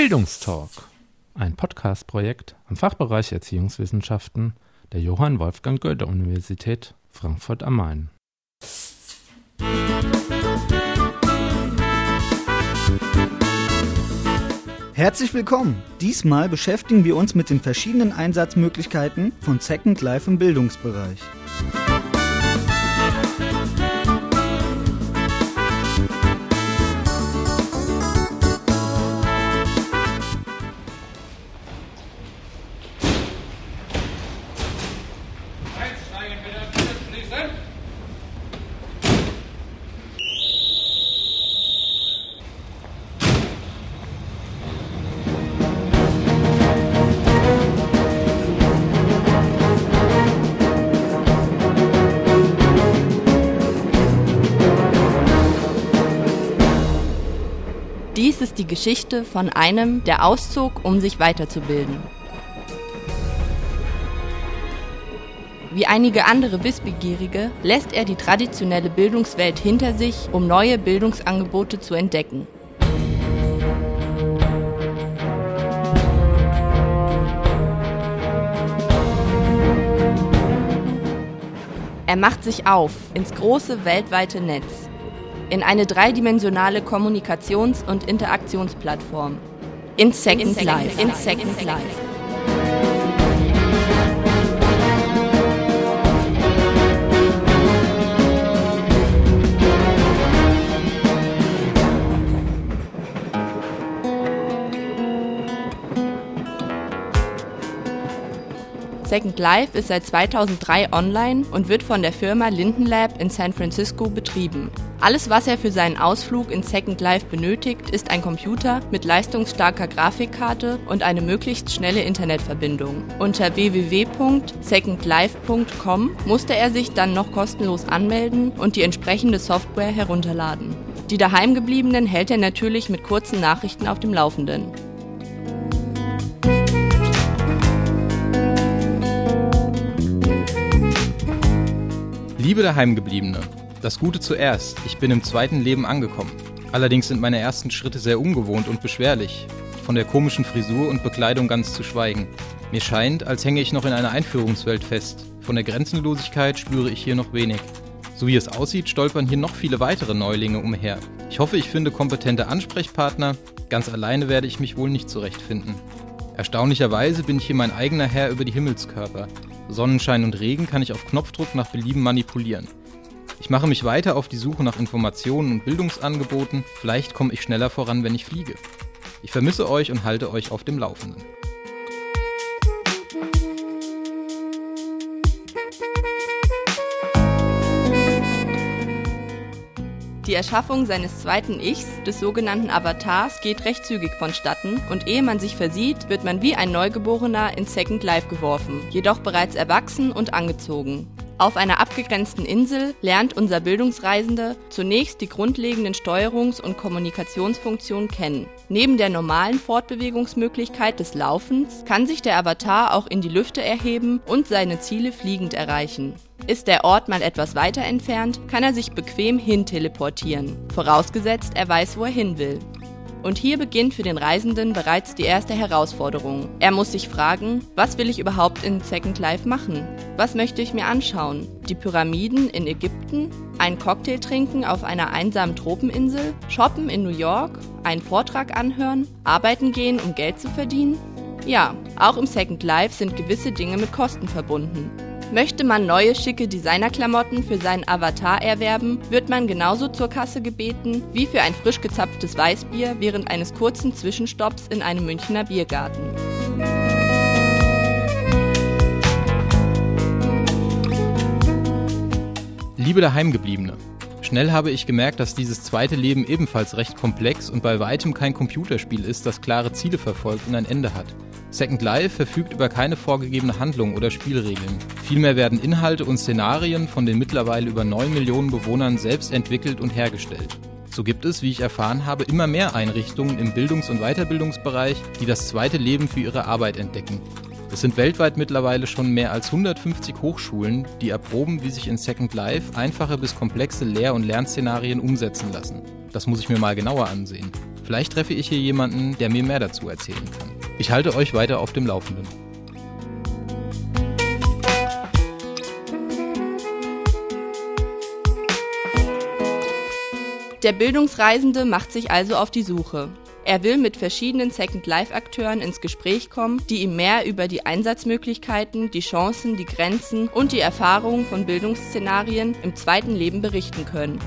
Bildungstalk, ein Podcast-Projekt am Fachbereich Erziehungswissenschaften der Johann Wolfgang Goethe Universität Frankfurt am Main. Herzlich willkommen! Diesmal beschäftigen wir uns mit den verschiedenen Einsatzmöglichkeiten von Second Life im Bildungsbereich. Geschichte von einem, der auszog, um sich weiterzubilden. Wie einige andere Wissbegierige lässt er die traditionelle Bildungswelt hinter sich, um neue Bildungsangebote zu entdecken. Er macht sich auf ins große weltweite Netz in eine dreidimensionale Kommunikations- und Interaktionsplattform. In Second Life. In Second Life. Second Life ist seit 2003 online und wird von der Firma Linden Lab in San Francisco betrieben. Alles, was er für seinen Ausflug in Second Life benötigt, ist ein Computer mit leistungsstarker Grafikkarte und eine möglichst schnelle Internetverbindung. Unter www.secondlife.com musste er sich dann noch kostenlos anmelden und die entsprechende Software herunterladen. Die daheimgebliebenen hält er natürlich mit kurzen Nachrichten auf dem Laufenden. Liebe Daheimgebliebene, das Gute zuerst, ich bin im zweiten Leben angekommen. Allerdings sind meine ersten Schritte sehr ungewohnt und beschwerlich, von der komischen Frisur und Bekleidung ganz zu schweigen. Mir scheint, als hänge ich noch in einer Einführungswelt fest. Von der Grenzenlosigkeit spüre ich hier noch wenig. So wie es aussieht, stolpern hier noch viele weitere Neulinge umher. Ich hoffe, ich finde kompetente Ansprechpartner. Ganz alleine werde ich mich wohl nicht zurechtfinden. Erstaunlicherweise bin ich hier mein eigener Herr über die Himmelskörper. Sonnenschein und Regen kann ich auf Knopfdruck nach Belieben manipulieren. Ich mache mich weiter auf die Suche nach Informationen und Bildungsangeboten, vielleicht komme ich schneller voran, wenn ich fliege. Ich vermisse euch und halte euch auf dem Laufenden. Die Erschaffung seines zweiten Ichs, des sogenannten Avatars, geht recht zügig vonstatten und ehe man sich versieht, wird man wie ein Neugeborener in Second Life geworfen, jedoch bereits erwachsen und angezogen. Auf einer abgegrenzten Insel lernt unser Bildungsreisende zunächst die grundlegenden Steuerungs- und Kommunikationsfunktionen kennen. Neben der normalen Fortbewegungsmöglichkeit des Laufens kann sich der Avatar auch in die Lüfte erheben und seine Ziele fliegend erreichen. Ist der Ort mal etwas weiter entfernt, kann er sich bequem hin teleportieren, vorausgesetzt er weiß, wo er hin will. Und hier beginnt für den Reisenden bereits die erste Herausforderung. Er muss sich fragen, was will ich überhaupt in Second Life machen? Was möchte ich mir anschauen? Die Pyramiden in Ägypten? Einen Cocktail trinken auf einer einsamen Tropeninsel? Shoppen in New York? Einen Vortrag anhören? Arbeiten gehen, um Geld zu verdienen? Ja, auch im Second Life sind gewisse Dinge mit Kosten verbunden. Möchte man neue schicke Designerklamotten für seinen Avatar erwerben, wird man genauso zur Kasse gebeten wie für ein frisch gezapftes Weißbier während eines kurzen Zwischenstopps in einem Münchner Biergarten. Liebe Daheimgebliebene, schnell habe ich gemerkt, dass dieses zweite Leben ebenfalls recht komplex und bei weitem kein Computerspiel ist, das klare Ziele verfolgt und ein Ende hat. Second Life verfügt über keine vorgegebene Handlung oder Spielregeln. Vielmehr werden Inhalte und Szenarien von den mittlerweile über 9 Millionen Bewohnern selbst entwickelt und hergestellt. So gibt es, wie ich erfahren habe, immer mehr Einrichtungen im Bildungs- und Weiterbildungsbereich, die das zweite Leben für ihre Arbeit entdecken. Es sind weltweit mittlerweile schon mehr als 150 Hochschulen, die erproben, wie sich in Second Life einfache bis komplexe Lehr- und Lernszenarien umsetzen lassen. Das muss ich mir mal genauer ansehen. Vielleicht treffe ich hier jemanden, der mir mehr dazu erzählen kann. Ich halte euch weiter auf dem Laufenden. Der Bildungsreisende macht sich also auf die Suche. Er will mit verschiedenen Second Life-Akteuren ins Gespräch kommen, die ihm mehr über die Einsatzmöglichkeiten, die Chancen, die Grenzen und die Erfahrungen von Bildungsszenarien im zweiten Leben berichten können.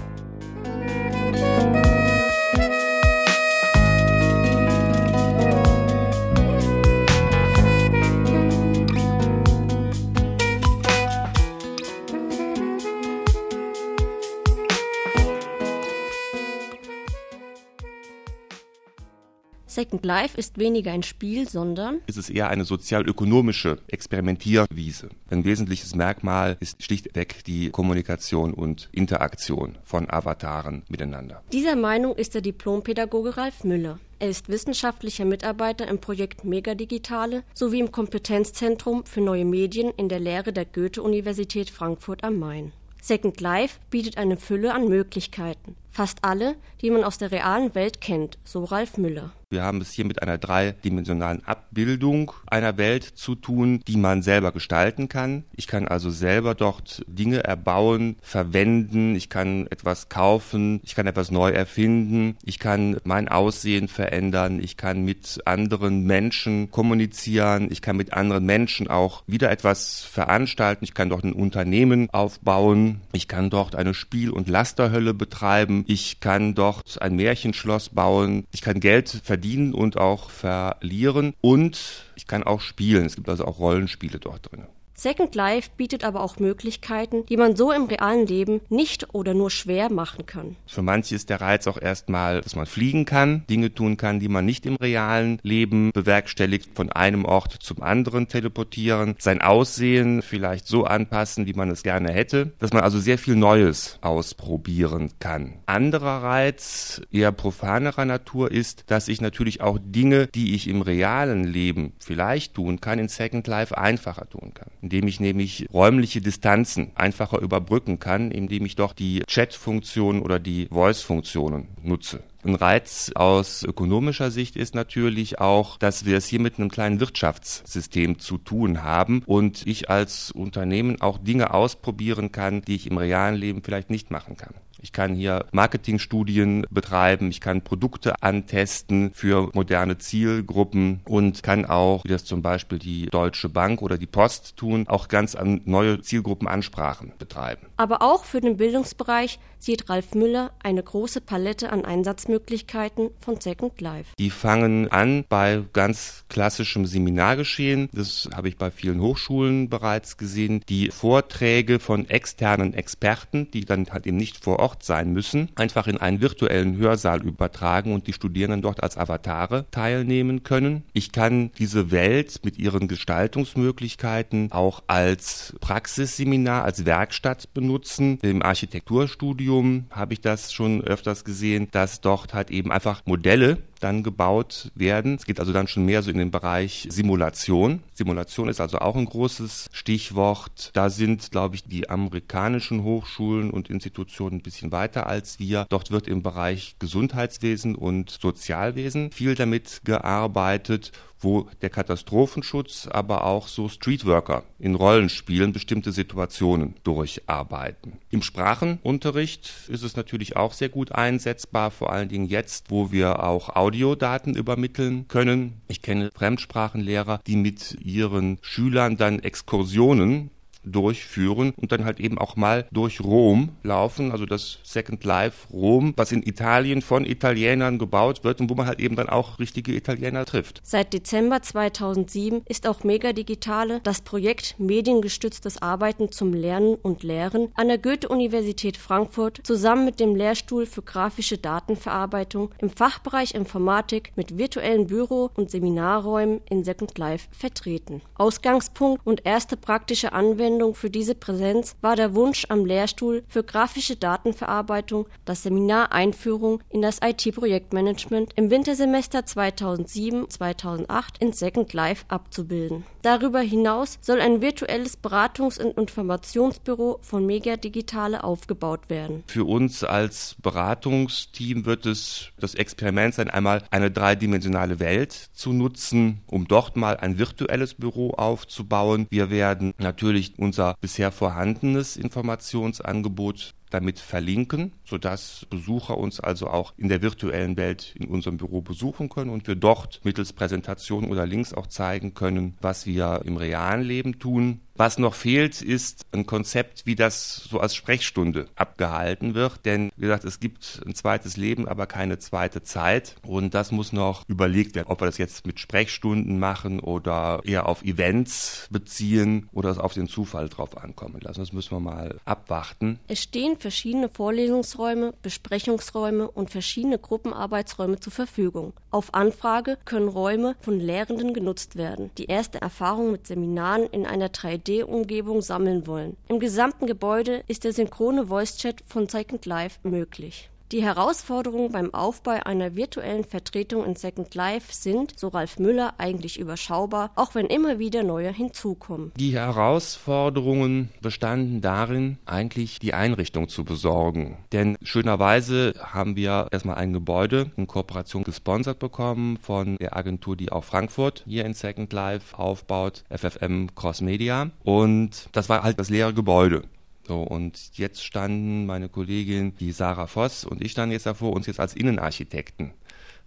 Second Life ist weniger ein Spiel, sondern ist es eher eine sozial-ökonomische Experimentierwiese. Ein wesentliches Merkmal ist schlichtweg die Kommunikation und Interaktion von Avataren miteinander. Dieser Meinung ist der Diplompädagoge Ralf Müller. Er ist wissenschaftlicher Mitarbeiter im Projekt Megadigitale sowie im Kompetenzzentrum für neue Medien in der Lehre der Goethe-Universität Frankfurt am Main. Second Life bietet eine Fülle an Möglichkeiten. Fast alle, die man aus der realen Welt kennt, so Ralf Müller. Wir haben es hier mit einer dreidimensionalen Abbildung einer Welt zu tun, die man selber gestalten kann. Ich kann also selber dort Dinge erbauen, verwenden, ich kann etwas kaufen, ich kann etwas neu erfinden, ich kann mein Aussehen verändern, ich kann mit anderen Menschen kommunizieren, ich kann mit anderen Menschen auch wieder etwas veranstalten, ich kann dort ein Unternehmen aufbauen, ich kann dort eine Spiel- und Lasterhölle betreiben, ich kann dort ein Märchenschloss bauen, ich kann Geld verdienen und auch verlieren und ich kann auch spielen. Es gibt also auch Rollenspiele dort drin. Second Life bietet aber auch Möglichkeiten, die man so im realen Leben nicht oder nur schwer machen kann. Für manche ist der Reiz auch erstmal, dass man fliegen kann, Dinge tun kann, die man nicht im realen Leben bewerkstelligt, von einem Ort zum anderen teleportieren, sein Aussehen vielleicht so anpassen, wie man es gerne hätte, dass man also sehr viel Neues ausprobieren kann. Anderer Reiz, eher profanerer Natur ist, dass ich natürlich auch Dinge, die ich im realen Leben vielleicht tun kann, in Second Life einfacher tun kann indem ich nämlich räumliche Distanzen einfacher überbrücken kann, indem ich doch die Chat-Funktion oder die Voice-Funktionen nutze. Ein Reiz aus ökonomischer Sicht ist natürlich auch, dass wir es hier mit einem kleinen Wirtschaftssystem zu tun haben und ich als Unternehmen auch Dinge ausprobieren kann, die ich im realen Leben vielleicht nicht machen kann. Ich kann hier Marketingstudien betreiben, ich kann Produkte antesten für moderne Zielgruppen und kann auch, wie das zum Beispiel die Deutsche Bank oder die Post tun, auch ganz an neue Zielgruppenansprachen betreiben. Aber auch für den Bildungsbereich sieht Ralf Müller eine große Palette an Einsatzmöglichkeiten von Second Life. Die fangen an bei ganz klassischem Seminargeschehen. Das habe ich bei vielen Hochschulen bereits gesehen. Die Vorträge von externen Experten, die dann halt eben nicht vor Ort sein müssen, einfach in einen virtuellen Hörsaal übertragen und die Studierenden dort als Avatare teilnehmen können. Ich kann diese Welt mit ihren Gestaltungsmöglichkeiten auch als Praxisseminar, als Werkstatt benutzen. Im Architekturstudio Studium habe ich das schon öfters gesehen, dass dort halt eben einfach Modelle dann gebaut werden. Es geht also dann schon mehr so in den Bereich Simulation. Simulation ist also auch ein großes Stichwort. Da sind, glaube ich, die amerikanischen Hochschulen und Institutionen ein bisschen weiter als wir. Dort wird im Bereich Gesundheitswesen und Sozialwesen viel damit gearbeitet wo der Katastrophenschutz, aber auch so Streetworker in Rollenspielen bestimmte Situationen durcharbeiten. Im Sprachenunterricht ist es natürlich auch sehr gut einsetzbar, vor allen Dingen jetzt, wo wir auch Audiodaten übermitteln können. Ich kenne Fremdsprachenlehrer, die mit ihren Schülern dann Exkursionen durchführen und dann halt eben auch mal durch Rom laufen, also das Second Life Rom, was in Italien von Italienern gebaut wird und wo man halt eben dann auch richtige Italiener trifft. Seit Dezember 2007 ist auch Megadigitale das Projekt Mediengestütztes Arbeiten zum Lernen und Lehren an der Goethe-Universität Frankfurt zusammen mit dem Lehrstuhl für grafische Datenverarbeitung im Fachbereich Informatik mit virtuellen Büro- und Seminarräumen in Second Life vertreten. Ausgangspunkt und erste praktische Anwendung Anwendung für diese Präsenz war der Wunsch am Lehrstuhl für grafische Datenverarbeitung das Seminar Einführung in das IT-Projektmanagement im Wintersemester 2007-2008 in Second Life abzubilden. Darüber hinaus soll ein virtuelles Beratungs- und Informationsbüro von Mega Digitale aufgebaut werden. Für uns als Beratungsteam wird es das Experiment sein, einmal eine dreidimensionale Welt zu nutzen, um dort mal ein virtuelles Büro aufzubauen. Wir werden natürlich unser bisher vorhandenes Informationsangebot damit verlinken, sodass Besucher uns also auch in der virtuellen Welt in unserem Büro besuchen können und wir dort mittels Präsentation oder Links auch zeigen können, was wir im realen Leben tun. Was noch fehlt, ist ein Konzept, wie das so als Sprechstunde abgehalten wird. Denn, wie gesagt, es gibt ein zweites Leben, aber keine zweite Zeit. Und das muss noch überlegt werden, ob wir das jetzt mit Sprechstunden machen oder eher auf Events beziehen oder es auf den Zufall drauf ankommen lassen. Das müssen wir mal abwarten. Es stehen verschiedene Vorlesungsräume, Besprechungsräume und verschiedene Gruppenarbeitsräume zur Verfügung. Auf Anfrage können Räume von Lehrenden genutzt werden, die erste Erfahrung mit Seminaren in einer 3D-Umgebung sammeln wollen. Im gesamten Gebäude ist der synchrone Voice-Chat von Second Life möglich. Die Herausforderungen beim Aufbau einer virtuellen Vertretung in Second Life sind, so Ralf Müller, eigentlich überschaubar, auch wenn immer wieder neue hinzukommen. Die Herausforderungen bestanden darin, eigentlich die Einrichtung zu besorgen. Denn schönerweise haben wir erstmal ein Gebäude in Kooperation gesponsert bekommen von der Agentur, die auch Frankfurt hier in Second Life aufbaut, FFM Cross Media. Und das war halt das leere Gebäude. So, und jetzt standen meine Kollegin, die Sarah Voss und ich standen jetzt davor, uns jetzt als Innenarchitekten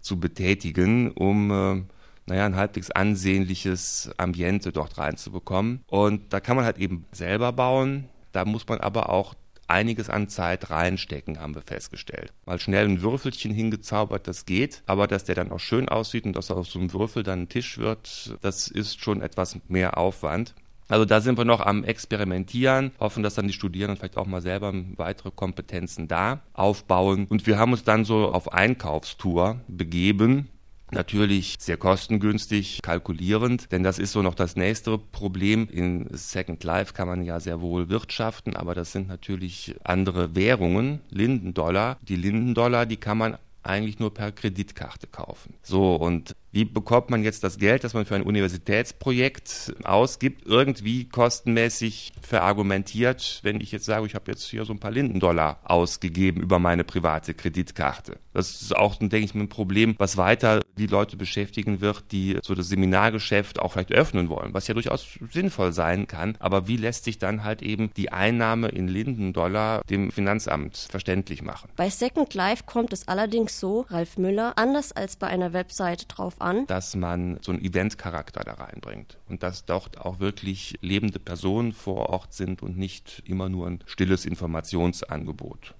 zu betätigen, um äh, naja, ein halbwegs ansehnliches Ambiente dort reinzubekommen. Und da kann man halt eben selber bauen. Da muss man aber auch einiges an Zeit reinstecken, haben wir festgestellt. Mal schnell ein Würfelchen hingezaubert, das geht, aber dass der dann auch schön aussieht und dass aus so einem Würfel dann ein Tisch wird, das ist schon etwas mehr Aufwand. Also da sind wir noch am Experimentieren, hoffen, dass dann die Studierenden vielleicht auch mal selber weitere Kompetenzen da aufbauen. Und wir haben uns dann so auf Einkaufstour begeben. Natürlich sehr kostengünstig, kalkulierend, denn das ist so noch das nächste Problem. In Second Life kann man ja sehr wohl wirtschaften, aber das sind natürlich andere Währungen, Lindendollar. Die Lindendollar, die kann man eigentlich nur per Kreditkarte kaufen. So, und wie bekommt man jetzt das Geld, das man für ein Universitätsprojekt ausgibt, irgendwie kostenmäßig verargumentiert, wenn ich jetzt sage, ich habe jetzt hier so ein paar Lindendollar ausgegeben über meine private Kreditkarte. Das ist auch, denke ich, ein Problem, was weiter die Leute beschäftigen wird, die so das Seminargeschäft auch vielleicht öffnen wollen, was ja durchaus sinnvoll sein kann. Aber wie lässt sich dann halt eben die Einnahme in Lindendollar dem Finanzamt verständlich machen? Bei Second Life kommt es allerdings so, Ralf Müller, anders als bei einer Webseite drauf an, dass man so einen Eventcharakter da reinbringt und dass dort auch wirklich lebende Personen vor Ort sind und nicht immer nur ein stilles Informationsangebot.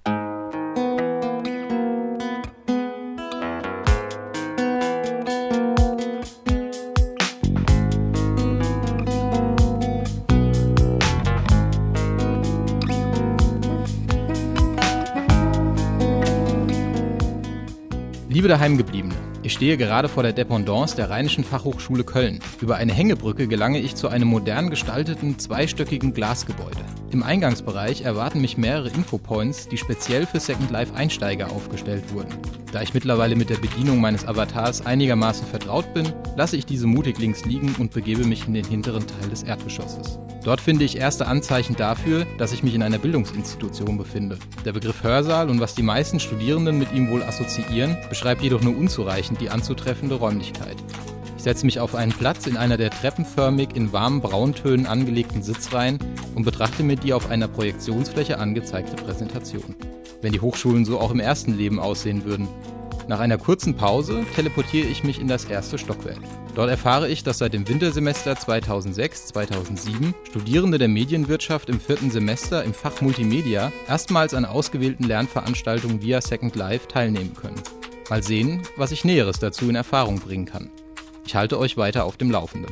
Liebe Daheimgebliebene, ich stehe gerade vor der Dependance der Rheinischen Fachhochschule Köln. Über eine Hängebrücke gelange ich zu einem modern gestalteten zweistöckigen Glasgebäude. Im Eingangsbereich erwarten mich mehrere Infopoints, die speziell für Second Life Einsteiger aufgestellt wurden. Da ich mittlerweile mit der Bedienung meines Avatars einigermaßen vertraut bin, lasse ich diese mutig links liegen und begebe mich in den hinteren Teil des Erdgeschosses. Dort finde ich erste Anzeichen dafür, dass ich mich in einer Bildungsinstitution befinde. Der Begriff Hörsaal und was die meisten Studierenden mit ihm wohl assoziieren, beschreibt jedoch nur unzureichend die anzutreffende Räumlichkeit. Setze mich auf einen Platz in einer der treppenförmig in warmen Brauntönen angelegten Sitzreihen und betrachte mir die auf einer Projektionsfläche angezeigte Präsentation. Wenn die Hochschulen so auch im ersten Leben aussehen würden. Nach einer kurzen Pause teleportiere ich mich in das erste Stockwerk. Dort erfahre ich, dass seit dem Wintersemester 2006-2007 Studierende der Medienwirtschaft im vierten Semester im Fach Multimedia erstmals an ausgewählten Lernveranstaltungen via Second Life teilnehmen können. Mal sehen, was ich Näheres dazu in Erfahrung bringen kann. Ich halte euch weiter auf dem Laufenden.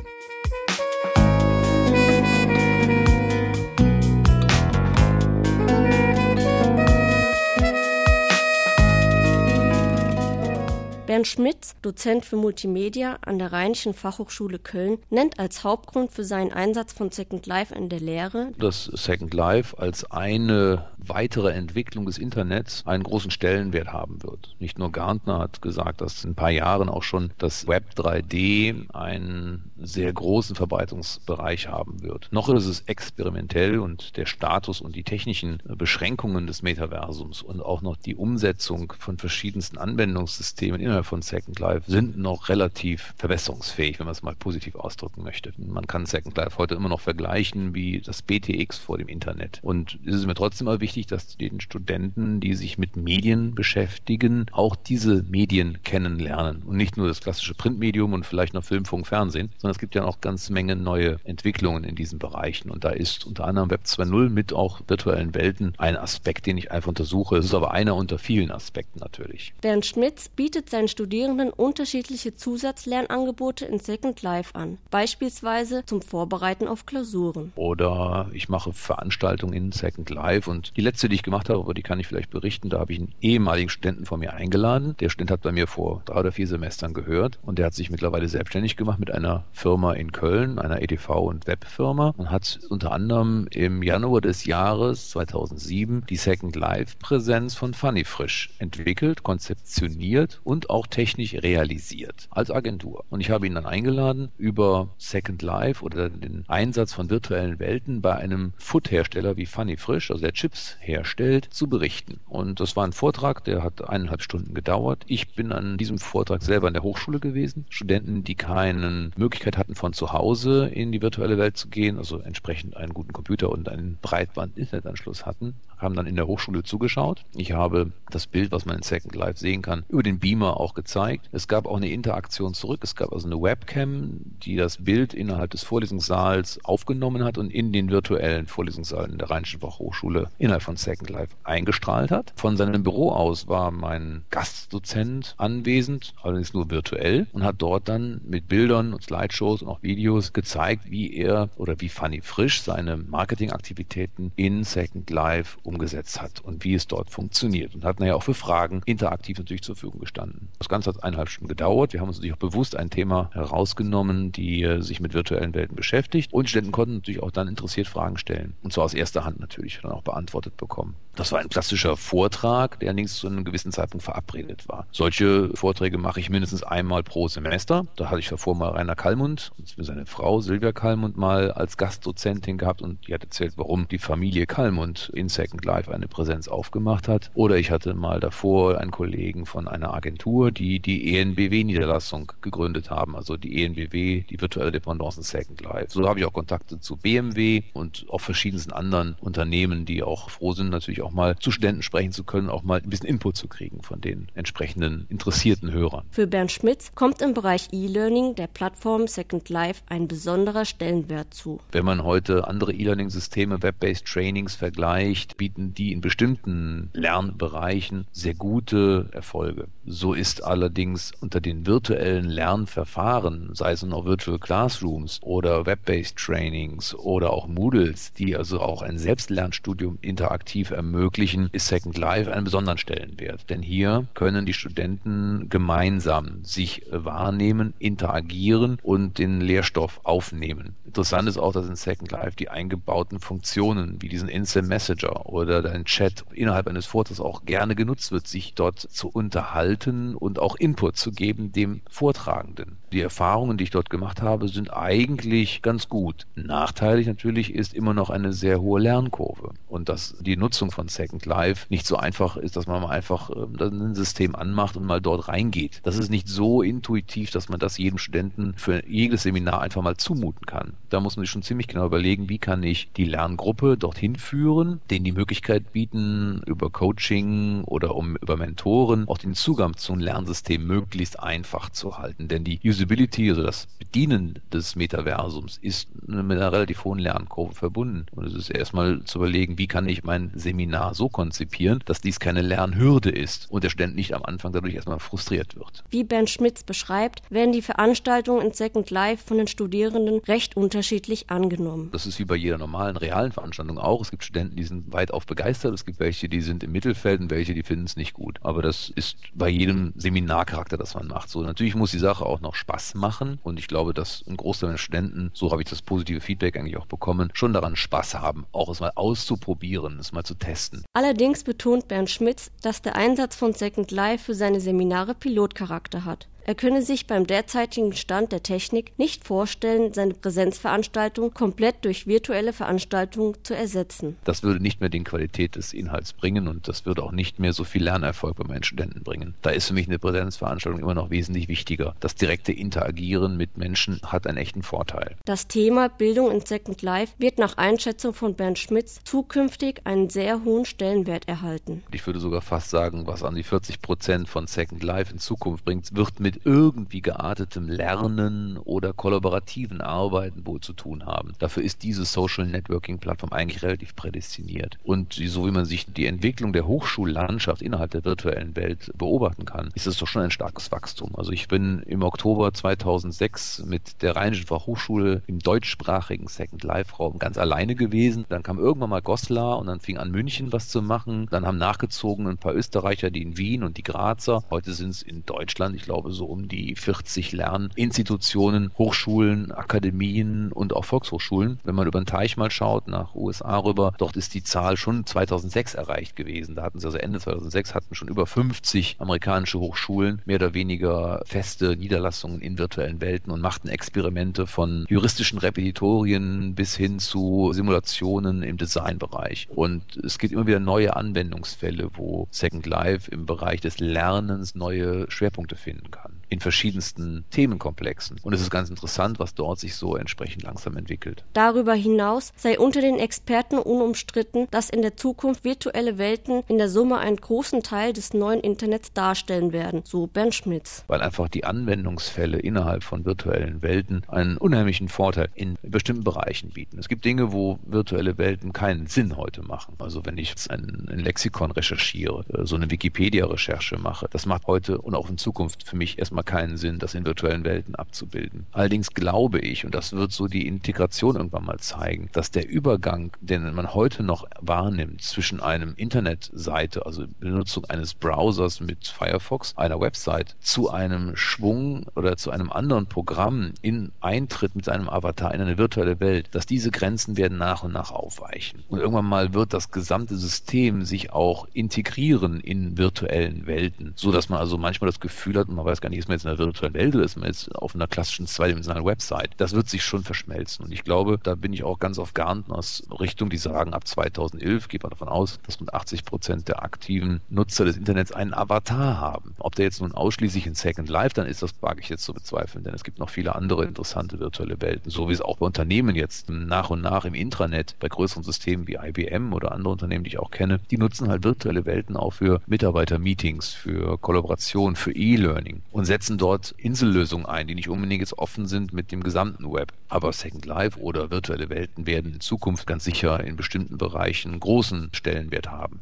Bernd Schmitz, Dozent für Multimedia an der Rheinischen Fachhochschule Köln, nennt als Hauptgrund für seinen Einsatz von Second Life in der Lehre, dass Second Life als eine weitere Entwicklung des Internets einen großen Stellenwert haben wird. Nicht nur Gartner hat gesagt, dass in ein paar Jahren auch schon das Web 3D einen sehr großen Verbreitungsbereich haben wird. Noch ist es experimentell und der Status und die technischen Beschränkungen des Metaversums und auch noch die Umsetzung von verschiedensten Anwendungssystemen innerhalb von Second Life sind noch relativ verbesserungsfähig, wenn man es mal positiv ausdrücken möchte. Man kann Second Life heute immer noch vergleichen wie das BTX vor dem Internet. Und es ist mir trotzdem mal wichtig, dass den Studenten, die sich mit Medien beschäftigen, auch diese Medien kennenlernen und nicht nur das klassische Printmedium und vielleicht noch Film, Funk, Fernsehen, sondern es gibt ja auch ganz Menge neue Entwicklungen in diesen Bereichen. Und da ist unter anderem Web 2.0 mit auch virtuellen Welten ein Aspekt, den ich einfach untersuche. Es ist aber einer unter vielen Aspekten natürlich. Bernd Schmitz bietet seinen Studierenden unterschiedliche Zusatzlernangebote in Second Life an, beispielsweise zum Vorbereiten auf Klausuren. Oder ich mache Veranstaltungen in Second Life und die letzte, die ich gemacht habe, aber die kann ich vielleicht berichten, da habe ich einen ehemaligen Studenten von mir eingeladen. Der Student hat bei mir vor drei oder vier Semestern gehört und der hat sich mittlerweile selbstständig gemacht mit einer Firma in Köln, einer EDV- und Webfirma und hat unter anderem im Januar des Jahres 2007 die Second Life Präsenz von Funny Frisch entwickelt, konzeptioniert und auch technisch realisiert als Agentur. Und ich habe ihn dann eingeladen über Second Life oder den Einsatz von virtuellen Welten bei einem Food-Hersteller wie Funny Frisch, also der Chips herstellt, zu berichten. Und das war ein Vortrag, der hat eineinhalb Stunden gedauert. Ich bin an diesem Vortrag selber an der Hochschule gewesen. Studenten, die keine Möglichkeit hatten, von zu Hause in die virtuelle Welt zu gehen, also entsprechend einen guten Computer und einen Breitband-Internetanschluss hatten, haben dann in der Hochschule zugeschaut. Ich habe das Bild, was man in Second Life sehen kann, über den Beamer auch gezeigt. Es gab auch eine Interaktion zurück. Es gab also eine Webcam, die das Bild innerhalb des Vorlesungssaals aufgenommen hat und in den virtuellen Vorlesungssaal in der Rheinischen Fachhochschule innerhalb von Second Life eingestrahlt hat. Von seinem Büro aus war mein Gastdozent anwesend, allerdings nur virtuell, und hat dort dann mit Bildern und Slideshows und auch Videos gezeigt, wie er oder wie Fanny Frisch seine Marketingaktivitäten in Second Life umgesetzt hat und wie es dort funktioniert. Und hat nachher auch für Fragen interaktiv natürlich zur Verfügung gestanden. Das Ganze hat eineinhalb Stunden gedauert. Wir haben uns natürlich auch bewusst ein Thema herausgenommen, die äh, sich mit virtuellen Welten beschäftigt. Und Studenten konnten natürlich auch dann interessiert Fragen stellen. Und zwar aus erster Hand natürlich dann auch beantwortet bekommen. Das war ein klassischer Vortrag, der allerdings zu einem gewissen Zeitpunkt verabredet war. Solche Vorträge mache ich mindestens einmal pro Semester. Da hatte ich davor mal Rainer Kallmund und seine Frau Silvia Kallmund mal als Gastdozentin gehabt und die hat erzählt, warum die Familie Kallmund in Second Life eine Präsenz aufgemacht hat. Oder ich hatte mal davor einen Kollegen von einer Agentur, die die ENBW-Niederlassung gegründet haben, also die ENBW, die virtuelle Dependance in Second Life. So habe ich auch Kontakte zu BMW und auch verschiedensten anderen Unternehmen, die auch froh sind, natürlich auch mal zu Studenten sprechen zu können, auch mal ein bisschen Input zu kriegen von den entsprechenden interessierten Hörern. Für Bernd Schmitz kommt im Bereich E-Learning der Plattform Second Life ein besonderer Stellenwert zu. Wenn man heute andere E-Learning-Systeme, Web-based Trainings vergleicht, bieten die in bestimmten Lernbereichen sehr gute Erfolge. So ist allerdings unter den virtuellen Lernverfahren, sei es noch Virtual Classrooms oder Web-based Trainings oder auch Moodles, die also auch ein Selbstlernstudium interaktiv ermöglichen, ist Second Life einen besonderen Stellenwert. Denn hier können die Studenten gemeinsam sich wahrnehmen, interagieren und den Lehrstoff aufnehmen. Interessant ist auch, dass in Second Life die eingebauten Funktionen wie diesen Instant Messenger oder dein Chat innerhalb eines Vortrags auch gerne genutzt wird, sich dort zu unterhalten und auch Input zu geben dem Vortragenden. Die Erfahrungen, die ich dort gemacht habe, sind eigentlich ganz gut. Nachteilig natürlich ist immer noch eine sehr hohe Lernkurve und dass die Nutzung von Second Life nicht so einfach ist, dass man mal einfach äh, ein System anmacht und mal dort reingeht. Das ist nicht so intuitiv, dass man das jedem Studenten für jedes Seminar einfach mal zumuten kann. Da muss man sich schon ziemlich genau überlegen, wie kann ich die Lerngruppe dorthin führen, denen die Möglichkeit bieten, über Coaching oder um über Mentoren auch den Zugang zum Lernsystem möglichst einfach zu halten. Denn die Usability, also das Bedienen des Metaversums, ist mit einer relativ hohen Lernkurve verbunden. Und es ist erstmal zu überlegen, wie kann ich mein Seminar so konzipieren, dass dies keine Lernhürde ist und der Student nicht am Anfang dadurch erstmal frustriert wird. Wie Bernd Schmitz beschreibt, werden die Veranstaltungen in Second Life von den Studierenden recht unterschiedlich angenommen. Das ist wie bei jeder normalen realen Veranstaltung auch. Es gibt Studenten, die sind weitauf begeistert, es gibt welche, die sind im Mittelfeld und welche, die finden es nicht gut. Aber das ist bei jedem Seminarcharakter, das man macht. So, natürlich muss die Sache auch noch Spaß machen und ich glaube, dass ein Großteil der Studenten, so habe ich das positive Feedback eigentlich auch bekommen, schon daran Spaß haben, auch es mal auszuprobieren, es mal zu testen. Allerdings betont Bernd Schmitz, dass der Einsatz von Second Life für seine Seminare Pilotcharakter hat. Er könne sich beim derzeitigen Stand der Technik nicht vorstellen, seine Präsenzveranstaltung komplett durch virtuelle Veranstaltungen zu ersetzen. Das würde nicht mehr die Qualität des Inhalts bringen und das würde auch nicht mehr so viel Lernerfolg bei meinen Studenten bringen. Da ist für mich eine Präsenzveranstaltung immer noch wesentlich wichtiger. Das direkte Interagieren mit Menschen hat einen echten Vorteil. Das Thema Bildung in Second Life wird nach Einschätzung von Bernd Schmitz zukünftig einen sehr hohen Stellenwert erhalten. Ich würde sogar fast sagen, was an die 40 Prozent von Second Life in Zukunft bringt, wird mit irgendwie geartetem Lernen oder kollaborativen Arbeiten wohl zu tun haben. Dafür ist diese Social Networking Plattform eigentlich relativ prädestiniert. Und so wie man sich die Entwicklung der Hochschullandschaft innerhalb der virtuellen Welt beobachten kann, ist es doch schon ein starkes Wachstum. Also ich bin im Oktober 2006 mit der Rheinischen Fachhochschule im deutschsprachigen Second Life Raum ganz alleine gewesen. Dann kam irgendwann mal Goslar und dann fing an München was zu machen. Dann haben nachgezogen ein paar Österreicher, die in Wien und die Grazer. Heute sind es in Deutschland, ich glaube so um die 40 Lerninstitutionen, Hochschulen, Akademien und auch Volkshochschulen. Wenn man über den Teich mal schaut, nach USA rüber, dort ist die Zahl schon 2006 erreicht gewesen. Da hatten sie also Ende 2006 hatten schon über 50 amerikanische Hochschulen mehr oder weniger feste Niederlassungen in virtuellen Welten und machten Experimente von juristischen Repetitorien bis hin zu Simulationen im Designbereich. Und es gibt immer wieder neue Anwendungsfälle, wo Second Life im Bereich des Lernens neue Schwerpunkte finden kann in verschiedensten Themenkomplexen. Und es ist ganz interessant, was dort sich so entsprechend langsam entwickelt. Darüber hinaus sei unter den Experten unumstritten, dass in der Zukunft virtuelle Welten in der Summe einen großen Teil des neuen Internets darstellen werden, so Bernd Schmitz. Weil einfach die Anwendungsfälle innerhalb von virtuellen Welten einen unheimlichen Vorteil in bestimmten Bereichen bieten. Es gibt Dinge, wo virtuelle Welten keinen Sinn heute machen. Also wenn ich jetzt ein, ein Lexikon recherchiere, so eine Wikipedia-Recherche mache, das macht heute und auch in Zukunft für mich erstmal erstmal keinen Sinn, das in virtuellen Welten abzubilden. Allerdings glaube ich, und das wird so die Integration irgendwann mal zeigen, dass der Übergang, den man heute noch wahrnimmt zwischen einem Internetseite, also Benutzung eines Browsers mit Firefox, einer Website, zu einem Schwung oder zu einem anderen Programm in Eintritt mit einem Avatar in eine virtuelle Welt, dass diese Grenzen werden nach und nach aufweichen. Und irgendwann mal wird das gesamte System sich auch integrieren in virtuellen Welten, so dass man also manchmal das Gefühl hat, man weiß gar nicht, ist man jetzt in einer virtuellen Welt oder ist man jetzt auf einer klassischen zweidimensionalen Website? Das wird sich schon verschmelzen. Und ich glaube, da bin ich auch ganz auf Gartners Richtung, die sagen, ab 2011 geht man davon aus, dass rund 80 Prozent der aktiven Nutzer des Internets einen Avatar haben. Ob der jetzt nun ausschließlich in Second Life dann ist, das wage ich jetzt zu bezweifeln, denn es gibt noch viele andere interessante virtuelle Welten, so wie es auch bei Unternehmen jetzt nach und nach im Intranet, bei größeren Systemen wie IBM oder andere Unternehmen, die ich auch kenne, die nutzen halt virtuelle Welten auch für Mitarbeiter-Meetings, für Kollaboration, für E-Learning und setzen dort Insellösungen ein, die nicht unbedingt jetzt offen sind mit dem gesamten Web. Aber Second Life oder virtuelle Welten werden in Zukunft ganz sicher in bestimmten Bereichen großen Stellenwert haben.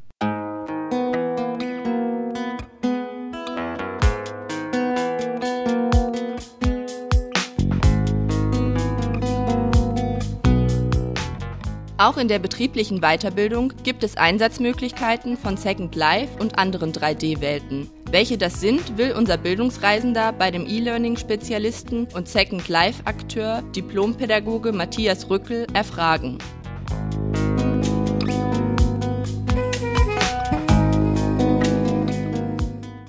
Auch in der betrieblichen Weiterbildung gibt es Einsatzmöglichkeiten von Second Life und anderen 3D-Welten. Welche das sind, will unser Bildungsreisender bei dem E-Learning-Spezialisten und Second Life-Akteur, Diplompädagoge Matthias Rückel, erfragen.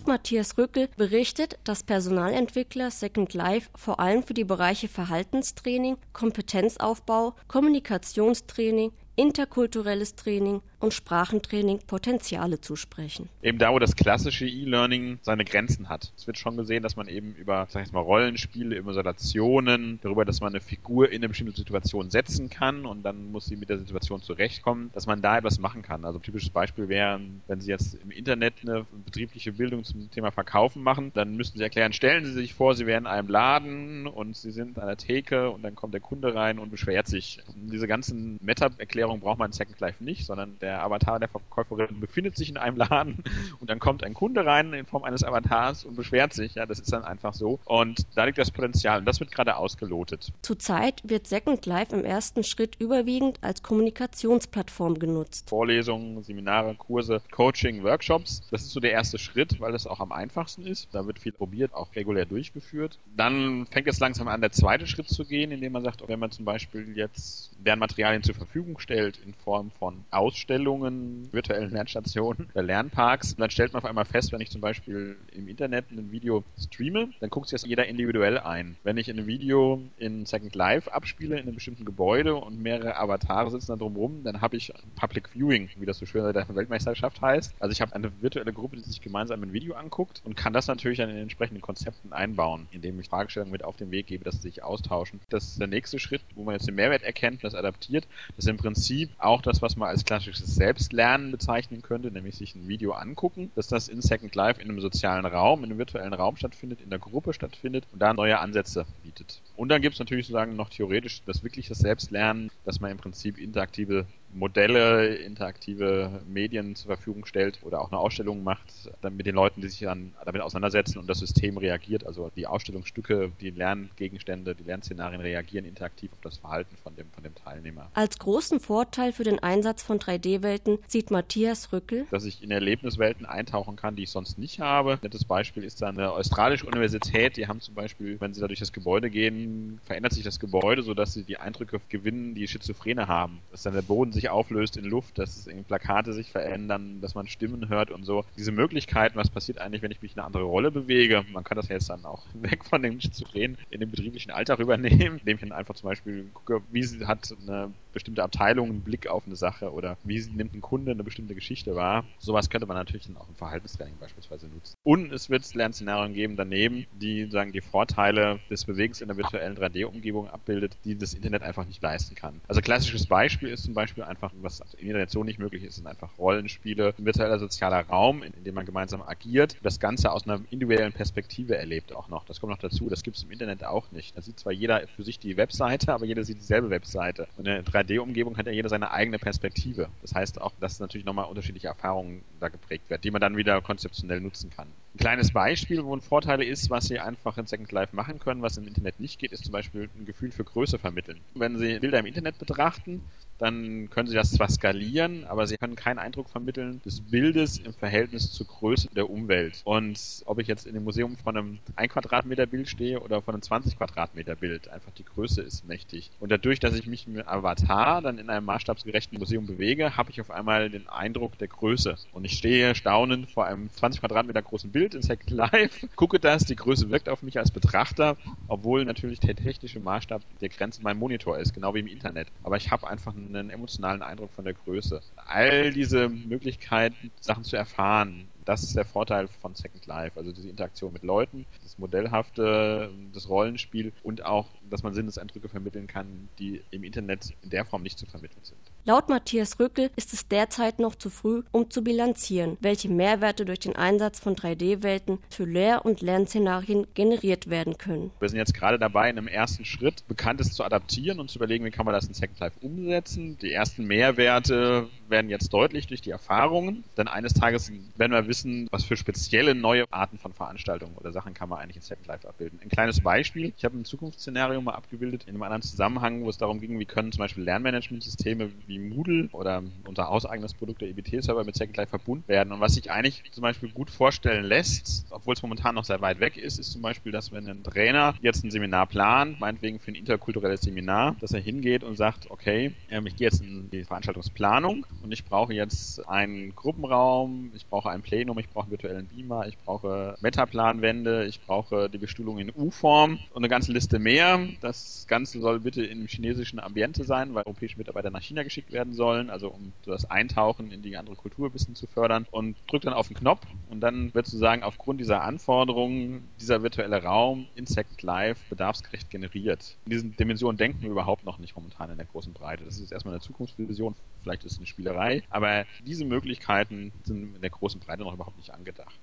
Matthias Rückel berichtet, dass Personalentwickler Second Life vor allem für die Bereiche Verhaltenstraining, Kompetenzaufbau, Kommunikationstraining, interkulturelles Training und Sprachentraining Potenziale zusprechen. Eben da, wo das klassische E-Learning seine Grenzen hat. Es wird schon gesehen, dass man eben über, sag ich mal, Rollenspiele, über Simulationen, darüber, dass man eine Figur in eine bestimmte Situation setzen kann und dann muss sie mit der Situation zurechtkommen, dass man da etwas machen kann. Also ein typisches Beispiel wäre, wenn Sie jetzt im Internet eine betriebliche Bildung zum Thema Verkaufen machen, dann müssten Sie erklären, stellen Sie sich vor, Sie wären in einem Laden und Sie sind an der Theke und dann kommt der Kunde rein und beschwert sich. Diese ganzen Meta-Erklärungen Erklärung braucht man Second Life nicht, sondern der Avatar der Verkäuferin befindet sich in einem Laden und dann kommt ein Kunde rein in Form eines Avatars und beschwert sich. Ja, das ist dann einfach so. Und da liegt das Potenzial und das wird gerade ausgelotet. Zurzeit wird Second Life im ersten Schritt überwiegend als Kommunikationsplattform genutzt. Vorlesungen, Seminare, Kurse, Coaching, Workshops. Das ist so der erste Schritt, weil es auch am einfachsten ist. Da wird viel probiert, auch regulär durchgeführt. Dann fängt es langsam an, der zweite Schritt zu gehen, indem man sagt, wenn man zum Beispiel jetzt Lernmaterialien zur Verfügung stellt in Form von Ausstellungen, virtuellen Lernstationen, Lernparks, dann stellt man auf einmal fest, wenn ich zum Beispiel im Internet ein Video streame, dann guckt sich das jeder individuell ein. Wenn ich ein Video in Second Life abspiele in einem bestimmten Gebäude und mehrere Avatare sitzen da drumherum, dann habe ich Public Viewing, wie das so schön bei der Weltmeisterschaft heißt. Also ich habe eine virtuelle Gruppe, die sich gemeinsam ein Video anguckt und kann das natürlich dann in den entsprechenden Konzepten einbauen, indem ich Fragestellungen mit auf den Weg gebe, dass sie sich austauschen. Das ist der nächste Schritt, wo man jetzt den Mehrwert erkennt, das adaptiert. Das ist im Prinzip auch das, was man als klassisches Selbstlernen bezeichnen könnte, nämlich sich ein Video angucken, dass das in Second Life in einem sozialen Raum, in einem virtuellen Raum stattfindet, in der Gruppe stattfindet und da neue Ansätze bietet. Und dann gibt es natürlich sozusagen noch theoretisch das wirklich das Selbstlernen, dass man im Prinzip interaktive Modelle, interaktive Medien zur Verfügung stellt oder auch eine Ausstellung macht, dann mit den Leuten, die sich dann damit auseinandersetzen und das System reagiert. Also die Ausstellungsstücke, die Lerngegenstände, die Lernszenarien reagieren interaktiv auf das Verhalten von dem, von dem Teilnehmer. Als großen Vorteil für den Einsatz von 3D-Welten sieht Matthias Rückel, dass ich in Erlebniswelten eintauchen kann, die ich sonst nicht habe. Ein nettes Beispiel ist dann eine australische Universität, die haben zum Beispiel, wenn sie da durch das Gebäude gehen, verändert sich das Gebäude, sodass sie die Eindrücke gewinnen, die Schizophrene haben. Dass dann der Boden sich auflöst in Luft, dass Plakate sich verändern, dass man Stimmen hört und so. Diese Möglichkeiten, was passiert eigentlich, wenn ich mich in eine andere Rolle bewege, man kann das ja jetzt dann auch weg von dem Schizophren in den betrieblichen Alltag übernehmen, indem ich dann einfach zum Beispiel gucke, wie hat eine bestimmte Abteilung einen Blick auf eine Sache oder wie nimmt ein Kunde eine bestimmte Geschichte wahr. Sowas könnte man natürlich dann auch im Verhaltenstraining beispielsweise nutzen. Und es wird Lernszenarien geben daneben, die sagen die Vorteile des Bewegens in der virtuellen 3D-Umgebung abbildet, die das Internet einfach nicht leisten kann. Also klassisches Beispiel ist zum Beispiel einfach, was im Internet so nicht möglich ist, sind einfach Rollenspiele, virtueller sozialer Raum, in, in dem man gemeinsam agiert, das Ganze aus einer individuellen Perspektive erlebt auch noch. Das kommt noch dazu, das gibt es im Internet auch nicht. Da sieht zwar jeder für sich die Webseite, aber jeder sieht dieselbe Webseite. Und eine 3D-Umgebung hat ja jeder seine eigene Perspektive. Das heißt auch, dass natürlich nochmal unterschiedliche Erfahrungen da geprägt werden, die man dann wieder konzeptionell nutzen kann. Ein kleines Beispiel, wo ein Vorteil ist, was Sie einfach in Second Life machen können, was im Internet nicht geht, ist zum Beispiel ein Gefühl für Größe vermitteln. Wenn Sie Bilder im Internet betrachten, dann können Sie das zwar skalieren, aber Sie können keinen Eindruck vermitteln des Bildes im Verhältnis zur Größe der Umwelt. Und ob ich jetzt in dem Museum von einem 1 Quadratmeter Bild stehe oder von einem 20 Quadratmeter Bild, einfach die Größe ist mächtig. Und dadurch, dass ich mich mit Avatar dann in einem maßstabsgerechten Museum bewege, habe ich auf einmal den Eindruck der Größe. Und ich stehe staunend vor einem 20 Quadratmeter großen Bild in Second Life, gucke das, die Größe wirkt auf mich als Betrachter, obwohl natürlich der technische Maßstab der Grenze mein Monitor ist, genau wie im Internet. Aber ich habe einfach einen emotionalen Eindruck von der Größe. All diese Möglichkeiten, Sachen zu erfahren, das ist der Vorteil von Second Life. Also diese Interaktion mit Leuten, das Modellhafte, das Rollenspiel und auch, dass man Sinneseindrücke vermitteln kann, die im Internet in der Form nicht zu vermitteln sind. Laut Matthias Rückel ist es derzeit noch zu früh, um zu bilanzieren, welche Mehrwerte durch den Einsatz von 3D-Welten für Lehr- und Lernszenarien generiert werden können. Wir sind jetzt gerade dabei, in einem ersten Schritt Bekanntes zu adaptieren und zu überlegen, wie kann man das in Second Life umsetzen. Die ersten Mehrwerte werden jetzt deutlich durch die Erfahrungen. Denn eines Tages werden wir wissen, was für spezielle neue Arten von Veranstaltungen oder Sachen kann man eigentlich in Second Life abbilden. Ein kleines Beispiel. Ich habe ein Zukunftsszenario mal abgebildet in einem anderen Zusammenhang, wo es darum ging, wie können zum Beispiel Lernmanagementsysteme wie Moodle oder unser hauseigenes Produkt der EBT-Server mit Second Life verbunden werden. Und was sich eigentlich zum Beispiel gut vorstellen lässt, obwohl es momentan noch sehr weit weg ist, ist zum Beispiel, dass wenn ein Trainer jetzt ein Seminar plant, meinetwegen für ein interkulturelles Seminar, dass er hingeht und sagt, okay, ähm, ich gehe jetzt in die Veranstaltungsplanung und ich brauche jetzt einen Gruppenraum, ich brauche ein Plenum, ich brauche einen virtuellen Beamer, ich brauche Metaplanwände, ich brauche die Bestuhlung in U-Form und eine ganze Liste mehr. Das Ganze soll bitte im chinesischen Ambiente sein, weil europäische Mitarbeiter nach China geschickt werden sollen, also um das Eintauchen in die andere Kultur ein bisschen zu fördern und drückt dann auf den Knopf und dann wird sozusagen aufgrund dieser Anforderungen dieser virtuelle Raum in Second Life bedarfsgerecht generiert. In diesen Dimensionen denken wir überhaupt noch nicht momentan in der großen Breite. Das ist erstmal eine Zukunftsvision, vielleicht ist es eine Spielerei, aber diese Möglichkeiten sind in der großen Breite noch überhaupt nicht angedacht.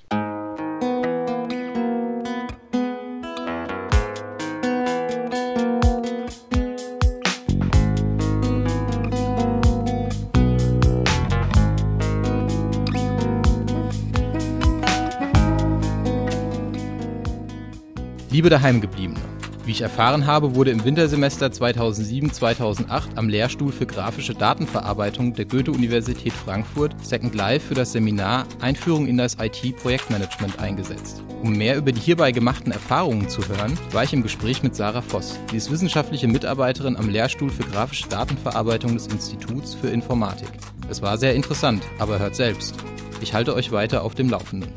Liebe Daheimgebliebene, wie ich erfahren habe, wurde im Wintersemester 2007-2008 am Lehrstuhl für grafische Datenverarbeitung der Goethe-Universität Frankfurt Second Life für das Seminar Einführung in das IT-Projektmanagement eingesetzt. Um mehr über die hierbei gemachten Erfahrungen zu hören, war ich im Gespräch mit Sarah Voss. Sie ist wissenschaftliche Mitarbeiterin am Lehrstuhl für grafische Datenverarbeitung des Instituts für Informatik. Es war sehr interessant, aber hört selbst. Ich halte euch weiter auf dem Laufenden.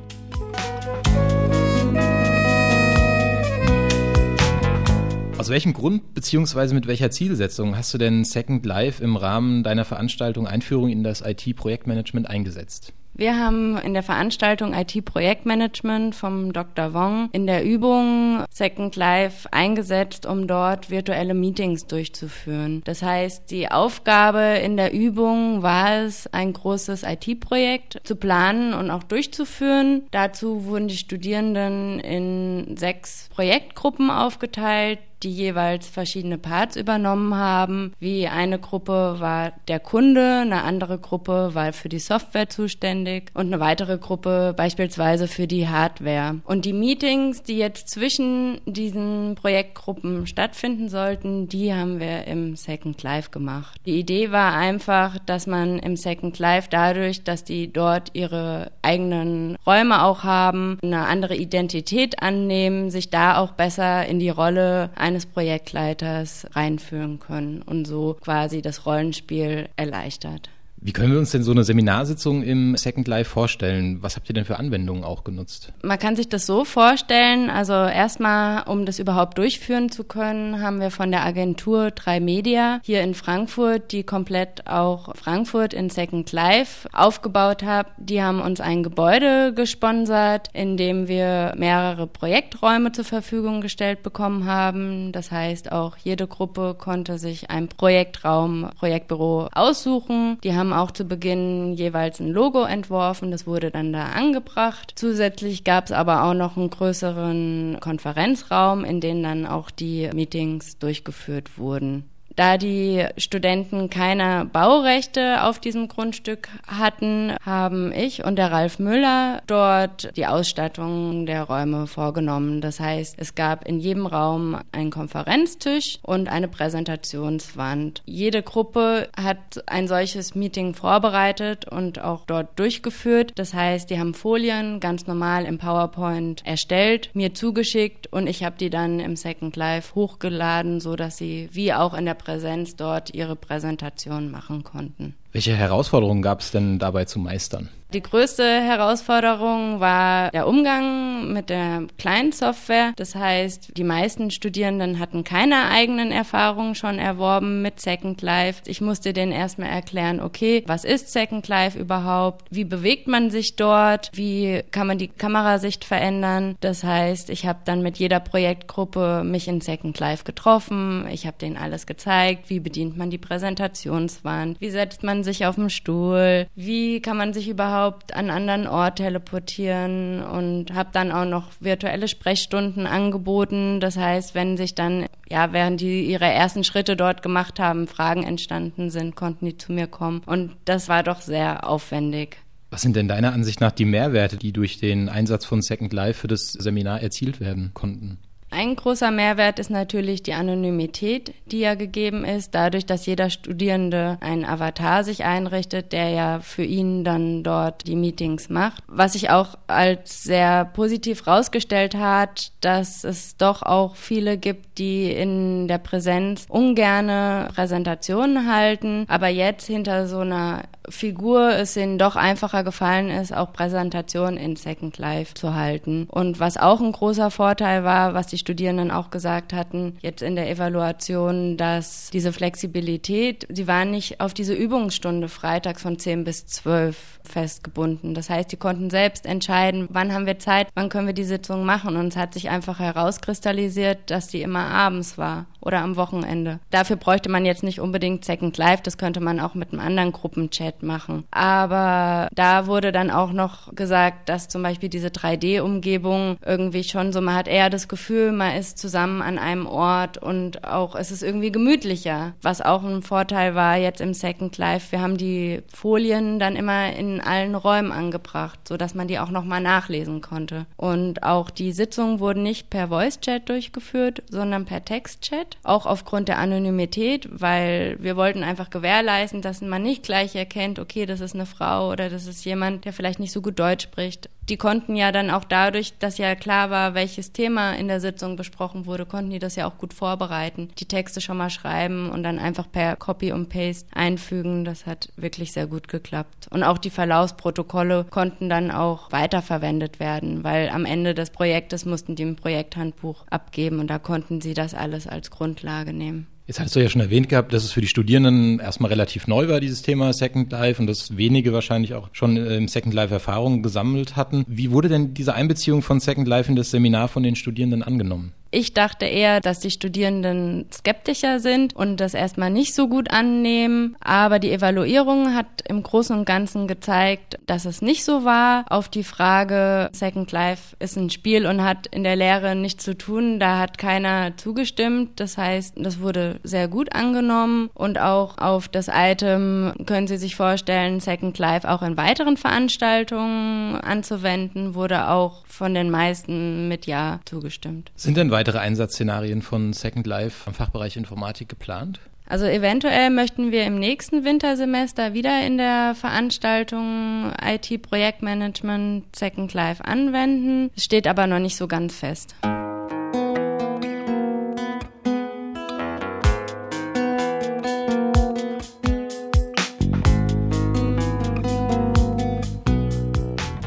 Aus welchem Grund bzw. mit welcher Zielsetzung hast du denn Second Life im Rahmen deiner Veranstaltung Einführung in das IT-Projektmanagement eingesetzt? Wir haben in der Veranstaltung IT-Projektmanagement vom Dr. Wong in der Übung Second Life eingesetzt, um dort virtuelle Meetings durchzuführen. Das heißt, die Aufgabe in der Übung war es, ein großes IT-Projekt zu planen und auch durchzuführen. Dazu wurden die Studierenden in sechs Projektgruppen aufgeteilt, die jeweils verschiedene Parts übernommen haben. Wie eine Gruppe war der Kunde, eine andere Gruppe war für die Software zuständig und eine weitere Gruppe beispielsweise für die Hardware. Und die Meetings, die jetzt zwischen diesen Projektgruppen stattfinden sollten, die haben wir im Second Life gemacht. Die Idee war einfach, dass man im Second Life dadurch, dass die dort ihre eigenen Räume auch haben, eine andere Identität annehmen, sich da auch besser in die Rolle eines Projektleiters reinführen können und so quasi das Rollenspiel erleichtert. Wie können wir uns denn so eine Seminarsitzung im Second Life vorstellen? Was habt ihr denn für Anwendungen auch genutzt? Man kann sich das so vorstellen, also erstmal, um das überhaupt durchführen zu können, haben wir von der Agentur 3 Media hier in Frankfurt, die komplett auch Frankfurt in Second Life aufgebaut hat. Die haben uns ein Gebäude gesponsert, in dem wir mehrere Projekträume zur Verfügung gestellt bekommen haben. Das heißt, auch jede Gruppe konnte sich ein Projektraum, Projektbüro aussuchen. Die haben auch zu Beginn jeweils ein Logo entworfen, das wurde dann da angebracht. Zusätzlich gab es aber auch noch einen größeren Konferenzraum, in dem dann auch die Meetings durchgeführt wurden. Da die Studenten keine Baurechte auf diesem Grundstück hatten, haben ich und der Ralf Müller dort die Ausstattung der Räume vorgenommen. Das heißt, es gab in jedem Raum einen Konferenztisch und eine Präsentationswand. Jede Gruppe hat ein solches Meeting vorbereitet und auch dort durchgeführt. Das heißt, die haben Folien ganz normal im PowerPoint erstellt, mir zugeschickt und ich habe die dann im Second Life hochgeladen, so dass sie wie auch in der Präsenz dort ihre Präsentation machen konnten. Welche Herausforderungen gab es denn dabei zu meistern? Die größte Herausforderung war der Umgang mit der Client-Software. Das heißt, die meisten Studierenden hatten keine eigenen Erfahrungen schon erworben mit Second Life. Ich musste denen erstmal erklären, okay, was ist Second Life überhaupt? Wie bewegt man sich dort? Wie kann man die Kamerasicht verändern? Das heißt, ich habe dann mit jeder Projektgruppe mich in Second Life getroffen. Ich habe denen alles gezeigt. Wie bedient man die Präsentationswand? Wie setzt man sich auf dem Stuhl? Wie kann man sich überhaupt an einen anderen Ort teleportieren? Und habe dann auch noch virtuelle Sprechstunden angeboten. Das heißt, wenn sich dann, ja, während die ihre ersten Schritte dort gemacht haben, Fragen entstanden sind, konnten die zu mir kommen. Und das war doch sehr aufwendig. Was sind denn deiner Ansicht nach die Mehrwerte, die durch den Einsatz von Second Life für das Seminar erzielt werden konnten? Ein großer Mehrwert ist natürlich die Anonymität, die ja gegeben ist, dadurch, dass jeder Studierende einen Avatar sich einrichtet, der ja für ihn dann dort die Meetings macht. Was sich auch als sehr positiv rausgestellt hat, dass es doch auch viele gibt, die in der Präsenz ungerne Präsentationen halten, aber jetzt hinter so einer Figur es ihnen doch einfacher gefallen ist, auch Präsentationen in Second Life zu halten. Und was auch ein großer Vorteil war, was die Studierenden auch gesagt hatten, jetzt in der Evaluation, dass diese Flexibilität, sie waren nicht auf diese Übungsstunde freitags von 10 bis 12 festgebunden. Das heißt, die konnten selbst entscheiden, wann haben wir Zeit, wann können wir die Sitzung machen. Und es hat sich einfach herauskristallisiert, dass die immer abends war oder am Wochenende. Dafür bräuchte man jetzt nicht unbedingt Second Life, das könnte man auch mit einem anderen Gruppenchat machen. Aber da wurde dann auch noch gesagt, dass zum Beispiel diese 3D-Umgebung irgendwie schon so, man hat eher das Gefühl, man ist zusammen an einem Ort und auch es ist irgendwie gemütlicher. Was auch ein Vorteil war jetzt im Second Life, wir haben die Folien dann immer in allen Räumen angebracht, sodass man die auch nochmal nachlesen konnte. Und auch die Sitzungen wurden nicht per Voice-Chat durchgeführt, sondern per Text-Chat. Auch aufgrund der Anonymität, weil wir wollten einfach gewährleisten, dass man nicht gleich erkennt, okay, das ist eine Frau oder das ist jemand, der vielleicht nicht so gut Deutsch spricht. Die konnten ja dann auch dadurch, dass ja klar war, welches Thema in der Sitzung besprochen wurde, konnten die das ja auch gut vorbereiten, die Texte schon mal schreiben und dann einfach per Copy und Paste einfügen. Das hat wirklich sehr gut geklappt. Und auch die Verlaufsprotokolle konnten dann auch weiterverwendet werden, weil am Ende des Projektes mussten die ein Projekthandbuch abgeben und da konnten sie das alles als Grundlage nehmen. Jetzt hattest du ja schon erwähnt gehabt, dass es für die Studierenden erstmal relativ neu war, dieses Thema Second Life, und dass wenige wahrscheinlich auch schon äh, im Second Life Erfahrungen gesammelt hatten. Wie wurde denn diese Einbeziehung von Second Life in das Seminar von den Studierenden angenommen? Ich dachte eher, dass die Studierenden skeptischer sind und das erstmal nicht so gut annehmen. Aber die Evaluierung hat im Großen und Ganzen gezeigt, dass es nicht so war. Auf die Frage, Second Life ist ein Spiel und hat in der Lehre nichts zu tun, da hat keiner zugestimmt. Das heißt, das wurde sehr gut angenommen. Und auch auf das Item können Sie sich vorstellen, Second Life auch in weiteren Veranstaltungen anzuwenden, wurde auch von den meisten mit Ja zugestimmt. Sind denn weitere Einsatzszenarien von Second Life am Fachbereich Informatik geplant? Also eventuell möchten wir im nächsten Wintersemester wieder in der Veranstaltung IT-Projektmanagement Second Life anwenden. Es steht aber noch nicht so ganz fest.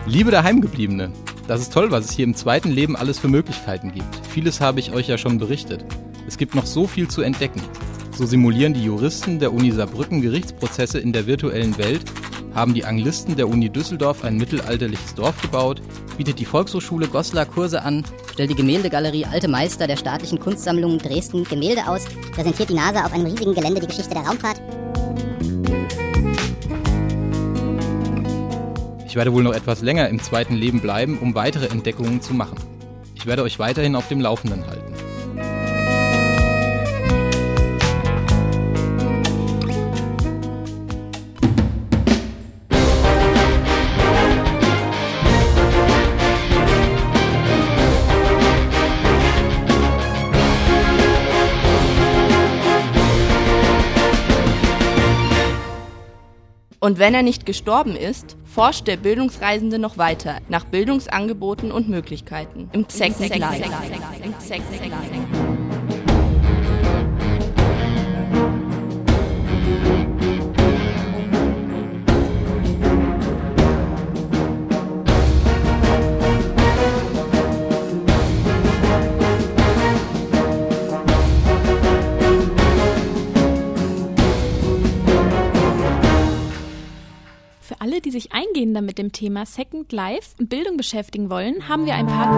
Liebe Daheimgebliebene, das ist toll, was es hier im zweiten Leben alles für Möglichkeiten gibt. Vieles habe ich euch ja schon berichtet. Es gibt noch so viel zu entdecken. So simulieren die Juristen der Uni Saarbrücken Gerichtsprozesse in der virtuellen Welt, haben die Anglisten der Uni Düsseldorf ein mittelalterliches Dorf gebaut, bietet die Volkshochschule Goslar Kurse an, stellt die Gemäldegalerie Alte Meister der Staatlichen Kunstsammlung Dresden Gemälde aus, präsentiert die NASA auf einem riesigen Gelände die Geschichte der Raumfahrt. Werde wohl noch etwas länger im zweiten Leben bleiben, um weitere Entdeckungen zu machen. Ich werde euch weiterhin auf dem Laufenden halten. Und wenn er nicht gestorben ist, forscht der Bildungsreisende noch weiter nach Bildungsangeboten und Möglichkeiten. Im Second Life. Für alle, die sich eingehender mit dem Thema Second Life und Bildung beschäftigen wollen, haben wir ein paar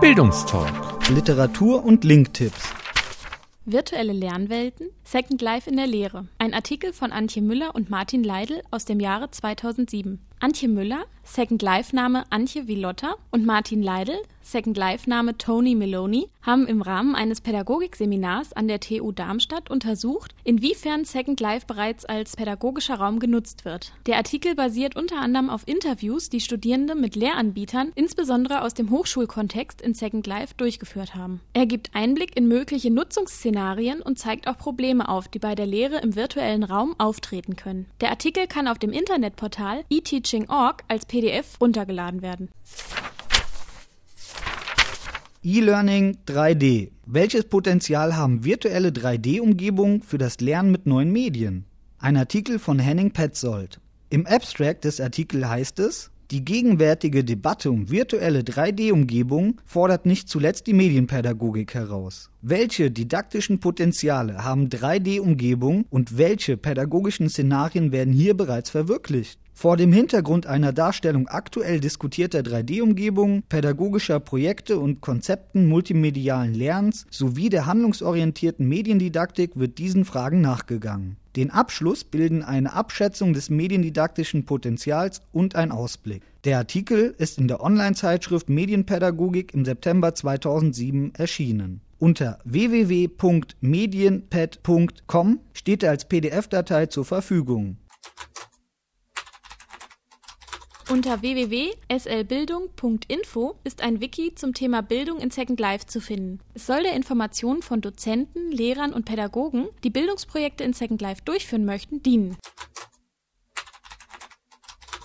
Bildungstalk. Literatur und Linktipps. Virtuelle Lernwelten, Second Life in der Lehre. Ein Artikel von Antje Müller und Martin Leidl aus dem Jahre 2007. Antje Müller, Second Life-Name Antje Vilotta und Martin Leidl, Second Life-Name Tony Meloni, haben im Rahmen eines Pädagogikseminars an der TU Darmstadt untersucht, inwiefern Second Life bereits als pädagogischer Raum genutzt wird. Der Artikel basiert unter anderem auf Interviews, die Studierende mit Lehranbietern, insbesondere aus dem Hochschulkontext in Second Life, durchgeführt haben. Er gibt Einblick in mögliche Nutzungsszenarien und zeigt auch Probleme auf, die bei der Lehre im virtuellen Raum auftreten können. Der Artikel kann auf dem Internetportal eTeaching.org als PDF runtergeladen werden. E-Learning 3D. Welches Potenzial haben virtuelle 3D-Umgebungen für das Lernen mit neuen Medien? Ein Artikel von Henning Petzold. Im Abstract des Artikels heißt es, die gegenwärtige Debatte um virtuelle 3D-Umgebungen fordert nicht zuletzt die Medienpädagogik heraus. Welche didaktischen Potenziale haben 3D-Umgebungen und welche pädagogischen Szenarien werden hier bereits verwirklicht? Vor dem Hintergrund einer Darstellung aktuell diskutierter 3D-Umgebungen, pädagogischer Projekte und Konzepten multimedialen Lernens sowie der handlungsorientierten Mediendidaktik wird diesen Fragen nachgegangen. Den Abschluss bilden eine Abschätzung des mediendidaktischen Potenzials und ein Ausblick. Der Artikel ist in der Online-Zeitschrift Medienpädagogik im September 2007 erschienen. Unter www.medienpad.com steht er als PDF-Datei zur Verfügung. Unter www.slbildung.info ist ein Wiki zum Thema Bildung in Second Life zu finden. Es soll der Information von Dozenten, Lehrern und Pädagogen, die Bildungsprojekte in Second Life durchführen möchten, dienen.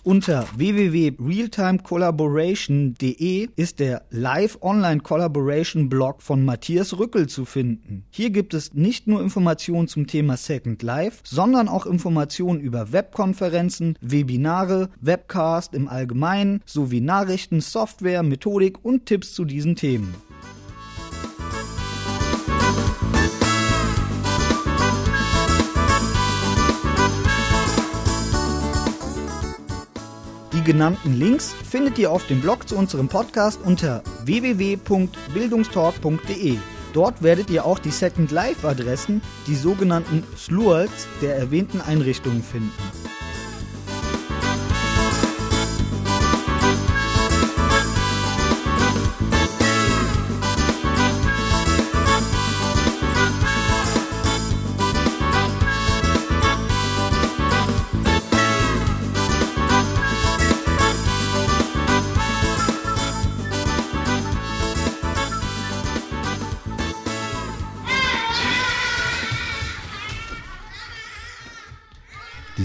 Unter www.realtimecollaboration.de ist der Live Online Collaboration Blog von Matthias Rückel zu finden. Hier gibt es nicht nur Informationen zum Thema Second Life, sondern auch Informationen über Webkonferenzen, Webinare, Webcast im Allgemeinen sowie Nachrichten, Software, Methodik und Tipps zu diesen Themen. Die genannten Links findet ihr auf dem Blog zu unserem Podcast unter www.bildungstalk.de. Dort werdet ihr auch die Second Life Adressen, die sogenannten SLUALs der erwähnten Einrichtungen finden.